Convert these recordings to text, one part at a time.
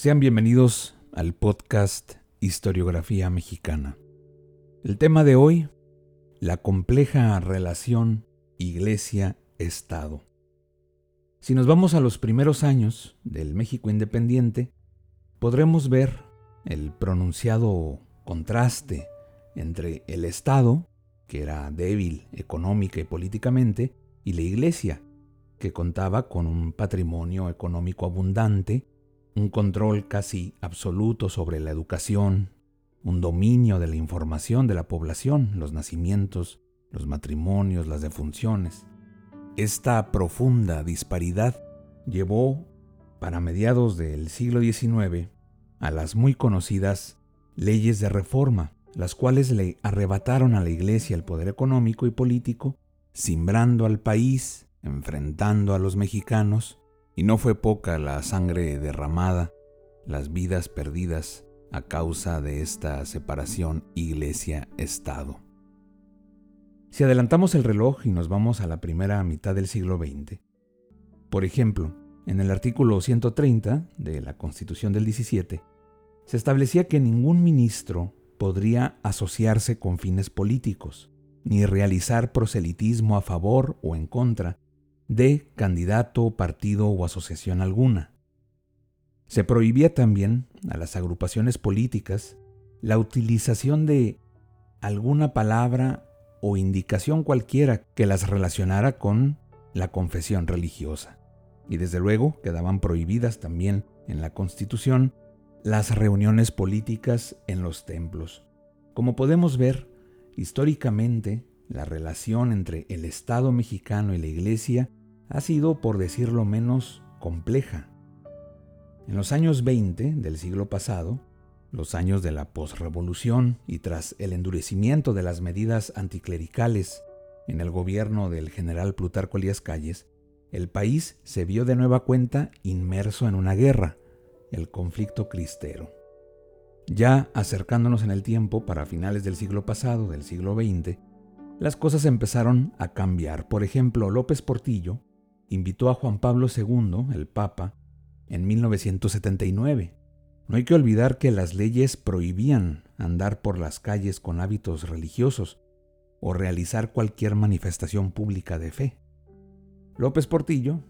Sean bienvenidos al podcast Historiografía Mexicana. El tema de hoy, la compleja relación Iglesia-Estado. Si nos vamos a los primeros años del México independiente, podremos ver el pronunciado contraste entre el Estado, que era débil económica y políticamente, y la Iglesia, que contaba con un patrimonio económico abundante un control casi absoluto sobre la educación, un dominio de la información de la población, los nacimientos, los matrimonios, las defunciones. Esta profunda disparidad llevó, para mediados del siglo XIX, a las muy conocidas leyes de reforma, las cuales le arrebataron a la Iglesia el poder económico y político, simbrando al país, enfrentando a los mexicanos y no fue poca la sangre derramada, las vidas perdidas a causa de esta separación iglesia-estado. Si adelantamos el reloj y nos vamos a la primera mitad del siglo XX, por ejemplo, en el artículo 130 de la Constitución del 17, se establecía que ningún ministro podría asociarse con fines políticos, ni realizar proselitismo a favor o en contra de candidato, partido o asociación alguna. Se prohibía también a las agrupaciones políticas la utilización de alguna palabra o indicación cualquiera que las relacionara con la confesión religiosa. Y desde luego quedaban prohibidas también en la Constitución las reuniones políticas en los templos. Como podemos ver, históricamente la relación entre el Estado mexicano y la Iglesia ha sido, por decirlo menos, compleja. En los años 20 del siglo pasado, los años de la posrevolución y tras el endurecimiento de las medidas anticlericales en el gobierno del general Plutarco Elías Calles, el país se vio de nueva cuenta inmerso en una guerra, el conflicto cristero. Ya acercándonos en el tiempo para finales del siglo pasado, del siglo XX, las cosas empezaron a cambiar. Por ejemplo, López Portillo invitó a Juan Pablo II, el Papa, en 1979. No hay que olvidar que las leyes prohibían andar por las calles con hábitos religiosos o realizar cualquier manifestación pública de fe. López Portillo,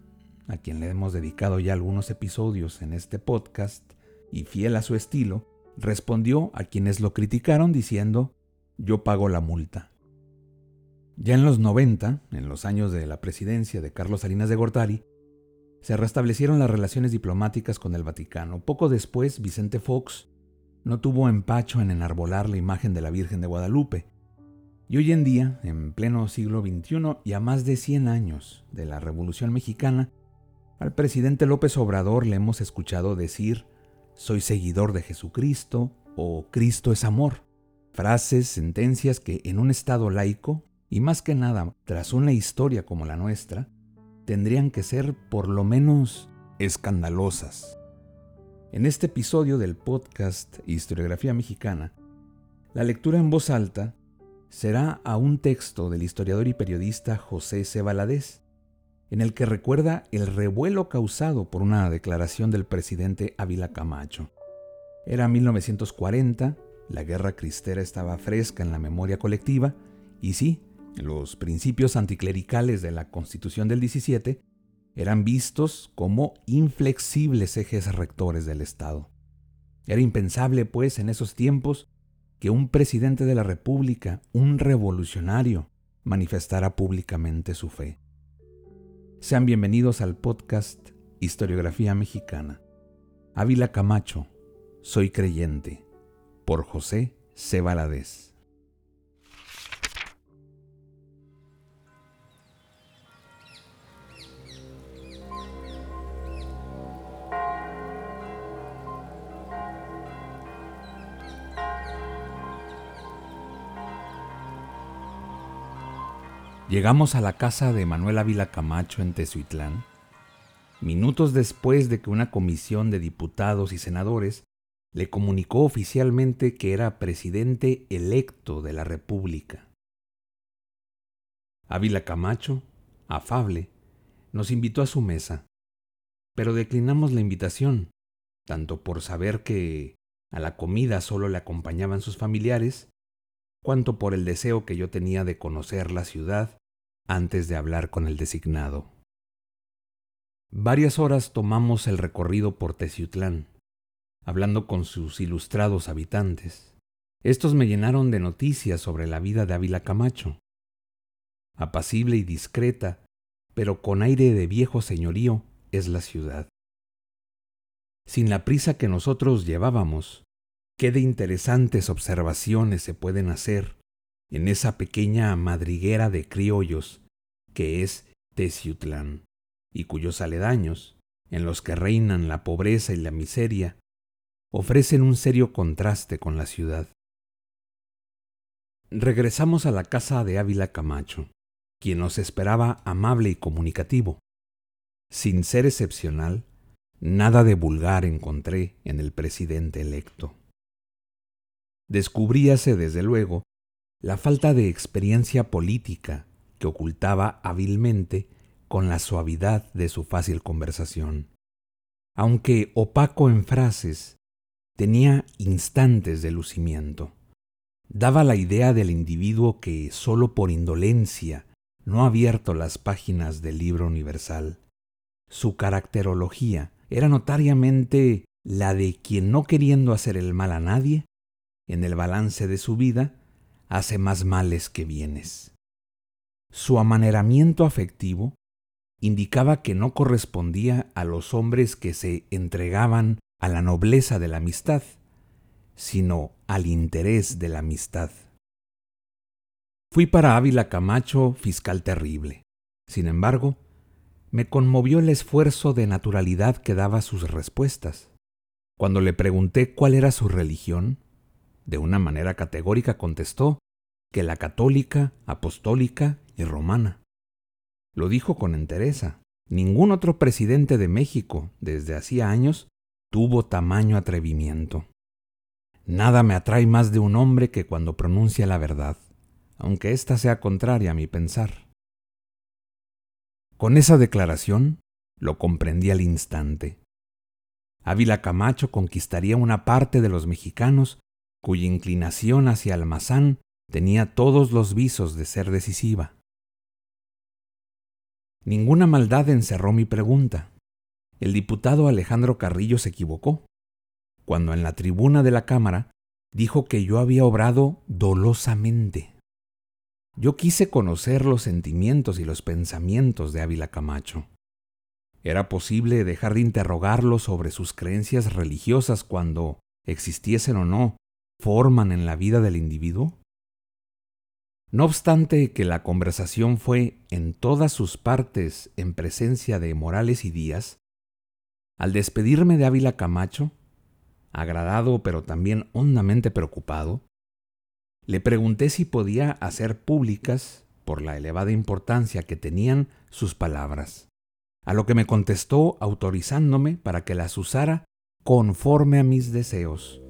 a quien le hemos dedicado ya algunos episodios en este podcast, y fiel a su estilo, respondió a quienes lo criticaron diciendo, yo pago la multa. Ya en los 90, en los años de la presidencia de Carlos Salinas de Gortari, se restablecieron las relaciones diplomáticas con el Vaticano. Poco después, Vicente Fox no tuvo empacho en enarbolar la imagen de la Virgen de Guadalupe. Y hoy en día, en pleno siglo XXI y a más de 100 años de la Revolución Mexicana, al presidente López Obrador le hemos escuchado decir, soy seguidor de Jesucristo o Cristo es amor. Frases, sentencias que en un Estado laico y más que nada, tras una historia como la nuestra, tendrían que ser por lo menos escandalosas. En este episodio del podcast Historiografía Mexicana, la lectura en voz alta será a un texto del historiador y periodista José C. Valadez, en el que recuerda el revuelo causado por una declaración del presidente Ávila Camacho. Era 1940, la guerra cristera estaba fresca en la memoria colectiva, y sí, los principios anticlericales de la Constitución del 17 eran vistos como inflexibles ejes rectores del Estado. Era impensable, pues, en esos tiempos, que un presidente de la República, un revolucionario, manifestara públicamente su fe. Sean bienvenidos al podcast Historiografía Mexicana. Ávila Camacho, Soy Creyente, por José C. Llegamos a la casa de Manuel Ávila Camacho en Tezuitlán, minutos después de que una comisión de diputados y senadores le comunicó oficialmente que era presidente electo de la República. Ávila Camacho, afable, nos invitó a su mesa, pero declinamos la invitación, tanto por saber que a la comida solo le acompañaban sus familiares, cuanto por el deseo que yo tenía de conocer la ciudad antes de hablar con el designado. Varias horas tomamos el recorrido por Teciutlán, hablando con sus ilustrados habitantes. Estos me llenaron de noticias sobre la vida de Ávila Camacho. Apacible y discreta, pero con aire de viejo señorío, es la ciudad. Sin la prisa que nosotros llevábamos, qué de interesantes observaciones se pueden hacer en esa pequeña madriguera de criollos que es Teciutlán, y cuyos aledaños, en los que reinan la pobreza y la miseria, ofrecen un serio contraste con la ciudad. Regresamos a la casa de Ávila Camacho, quien nos esperaba amable y comunicativo. Sin ser excepcional, nada de vulgar encontré en el presidente electo. Descubríase, desde luego, la falta de experiencia política que ocultaba hábilmente con la suavidad de su fácil conversación. Aunque opaco en frases, tenía instantes de lucimiento. Daba la idea del individuo que, solo por indolencia, no ha abierto las páginas del libro universal. Su caracterología era notariamente la de quien no queriendo hacer el mal a nadie, en el balance de su vida, hace más males que bienes. Su amaneramiento afectivo indicaba que no correspondía a los hombres que se entregaban a la nobleza de la amistad, sino al interés de la amistad. Fui para Ávila Camacho fiscal terrible. Sin embargo, me conmovió el esfuerzo de naturalidad que daba sus respuestas. Cuando le pregunté cuál era su religión, de una manera categórica contestó que la católica, apostólica y romana. Lo dijo con entereza. Ningún otro presidente de México, desde hacía años, tuvo tamaño atrevimiento. Nada me atrae más de un hombre que cuando pronuncia la verdad, aunque ésta sea contraria a mi pensar. Con esa declaración lo comprendí al instante. Ávila Camacho conquistaría una parte de los mexicanos cuya inclinación hacia Almazán tenía todos los visos de ser decisiva. Ninguna maldad encerró mi pregunta. El diputado Alejandro Carrillo se equivocó, cuando en la tribuna de la Cámara dijo que yo había obrado dolosamente. Yo quise conocer los sentimientos y los pensamientos de Ávila Camacho. ¿Era posible dejar de interrogarlo sobre sus creencias religiosas cuando, existiesen o no, forman en la vida del individuo? No obstante que la conversación fue en todas sus partes en presencia de Morales y Díaz, al despedirme de Ávila Camacho, agradado pero también hondamente preocupado, le pregunté si podía hacer públicas, por la elevada importancia que tenían sus palabras, a lo que me contestó autorizándome para que las usara conforme a mis deseos.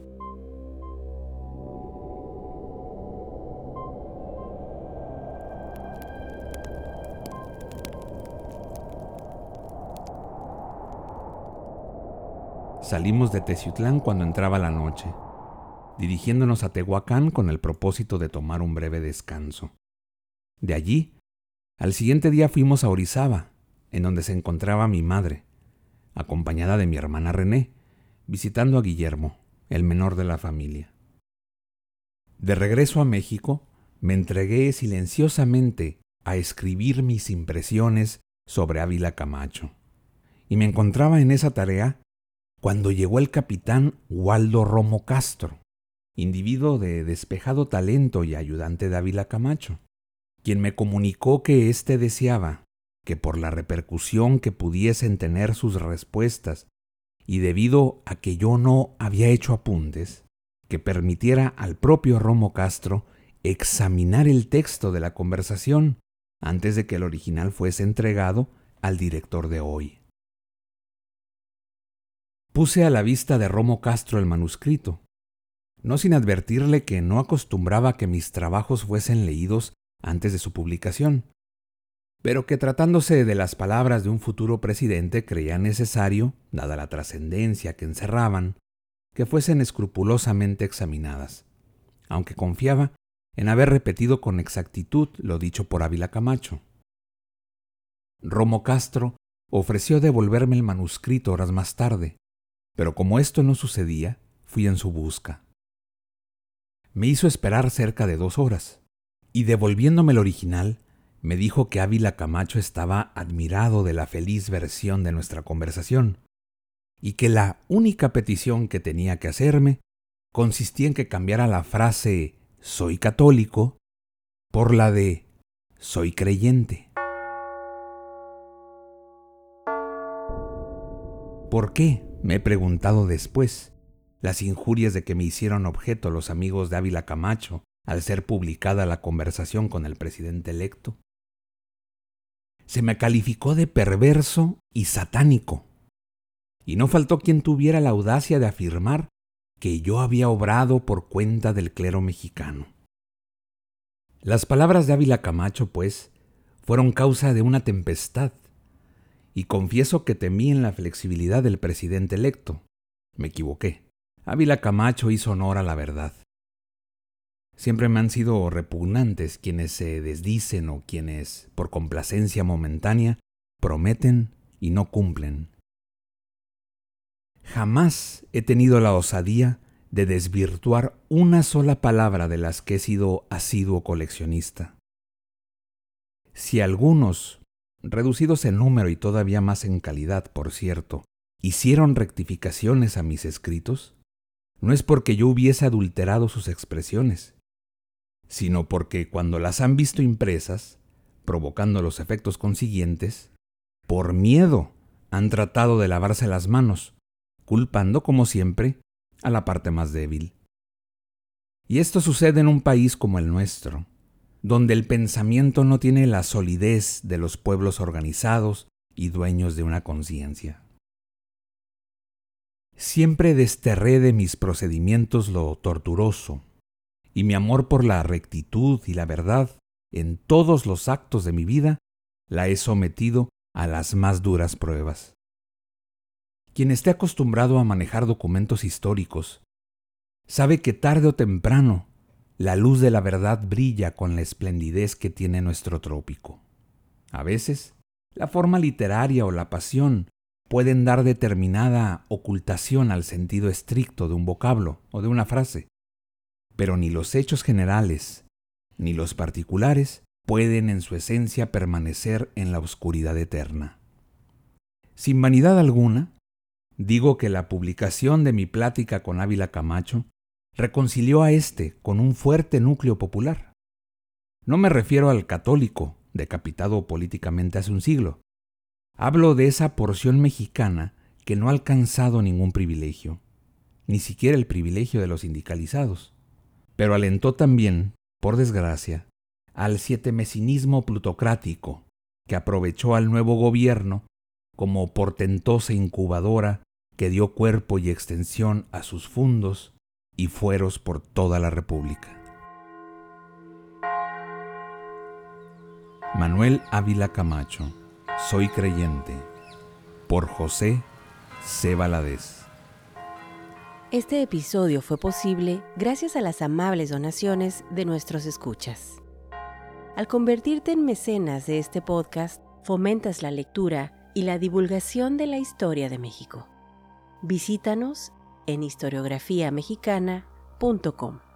Salimos de Teciutlán cuando entraba la noche, dirigiéndonos a Tehuacán con el propósito de tomar un breve descanso. De allí, al siguiente día fuimos a Orizaba, en donde se encontraba mi madre, acompañada de mi hermana René, visitando a Guillermo, el menor de la familia. De regreso a México, me entregué silenciosamente a escribir mis impresiones sobre Ávila Camacho, y me encontraba en esa tarea cuando llegó el capitán Waldo Romo Castro, individuo de despejado talento y ayudante de Ávila Camacho, quien me comunicó que éste deseaba que por la repercusión que pudiesen tener sus respuestas y debido a que yo no había hecho apuntes, que permitiera al propio Romo Castro examinar el texto de la conversación antes de que el original fuese entregado al director de hoy. Puse a la vista de Romo Castro el manuscrito, no sin advertirle que no acostumbraba que mis trabajos fuesen leídos antes de su publicación, pero que tratándose de las palabras de un futuro presidente creía necesario, dada la trascendencia que encerraban, que fuesen escrupulosamente examinadas, aunque confiaba en haber repetido con exactitud lo dicho por Ávila Camacho. Romo Castro ofreció devolverme el manuscrito horas más tarde, pero como esto no sucedía, fui en su busca. Me hizo esperar cerca de dos horas, y devolviéndome el original, me dijo que Ávila Camacho estaba admirado de la feliz versión de nuestra conversación, y que la única petición que tenía que hacerme consistía en que cambiara la frase soy católico por la de soy creyente. ¿Por qué? Me he preguntado después. Las injurias de que me hicieron objeto los amigos de Ávila Camacho al ser publicada la conversación con el presidente electo. Se me calificó de perverso y satánico. Y no faltó quien tuviera la audacia de afirmar que yo había obrado por cuenta del clero mexicano. Las palabras de Ávila Camacho, pues, fueron causa de una tempestad, y confieso que temí en la flexibilidad del presidente electo. Me equivoqué. Ávila Camacho hizo honor a la verdad. Siempre me han sido repugnantes quienes se desdicen o quienes, por complacencia momentánea, prometen y no cumplen. Jamás he tenido la osadía de desvirtuar una sola palabra de las que he sido asiduo coleccionista. Si algunos, reducidos en número y todavía más en calidad, por cierto, hicieron rectificaciones a mis escritos, no es porque yo hubiese adulterado sus expresiones, sino porque cuando las han visto impresas, provocando los efectos consiguientes, por miedo han tratado de lavarse las manos, culpando, como siempre, a la parte más débil. Y esto sucede en un país como el nuestro, donde el pensamiento no tiene la solidez de los pueblos organizados y dueños de una conciencia. Siempre desterré de mis procedimientos lo torturoso, y mi amor por la rectitud y la verdad en todos los actos de mi vida la he sometido a las más duras pruebas. Quien esté acostumbrado a manejar documentos históricos sabe que tarde o temprano la luz de la verdad brilla con la esplendidez que tiene nuestro trópico. A veces, la forma literaria o la pasión pueden dar determinada ocultación al sentido estricto de un vocablo o de una frase, pero ni los hechos generales ni los particulares pueden en su esencia permanecer en la oscuridad eterna. Sin vanidad alguna, Digo que la publicación de mi plática con Ávila Camacho reconcilió a éste con un fuerte núcleo popular. No me refiero al católico, decapitado políticamente hace un siglo. Hablo de esa porción mexicana que no ha alcanzado ningún privilegio, ni siquiera el privilegio de los sindicalizados, pero alentó también, por desgracia, al sietemesinismo plutocrático, que aprovechó al nuevo gobierno como portentosa incubadora que dio cuerpo y extensión a sus fundos y fueros por toda la República. Manuel Ávila Camacho, Soy creyente, por José C. Este episodio fue posible gracias a las amables donaciones de nuestros escuchas. Al convertirte en mecenas de este podcast, fomentas la lectura y la divulgación de la historia de México. Visítanos en historiografiamexicana.com.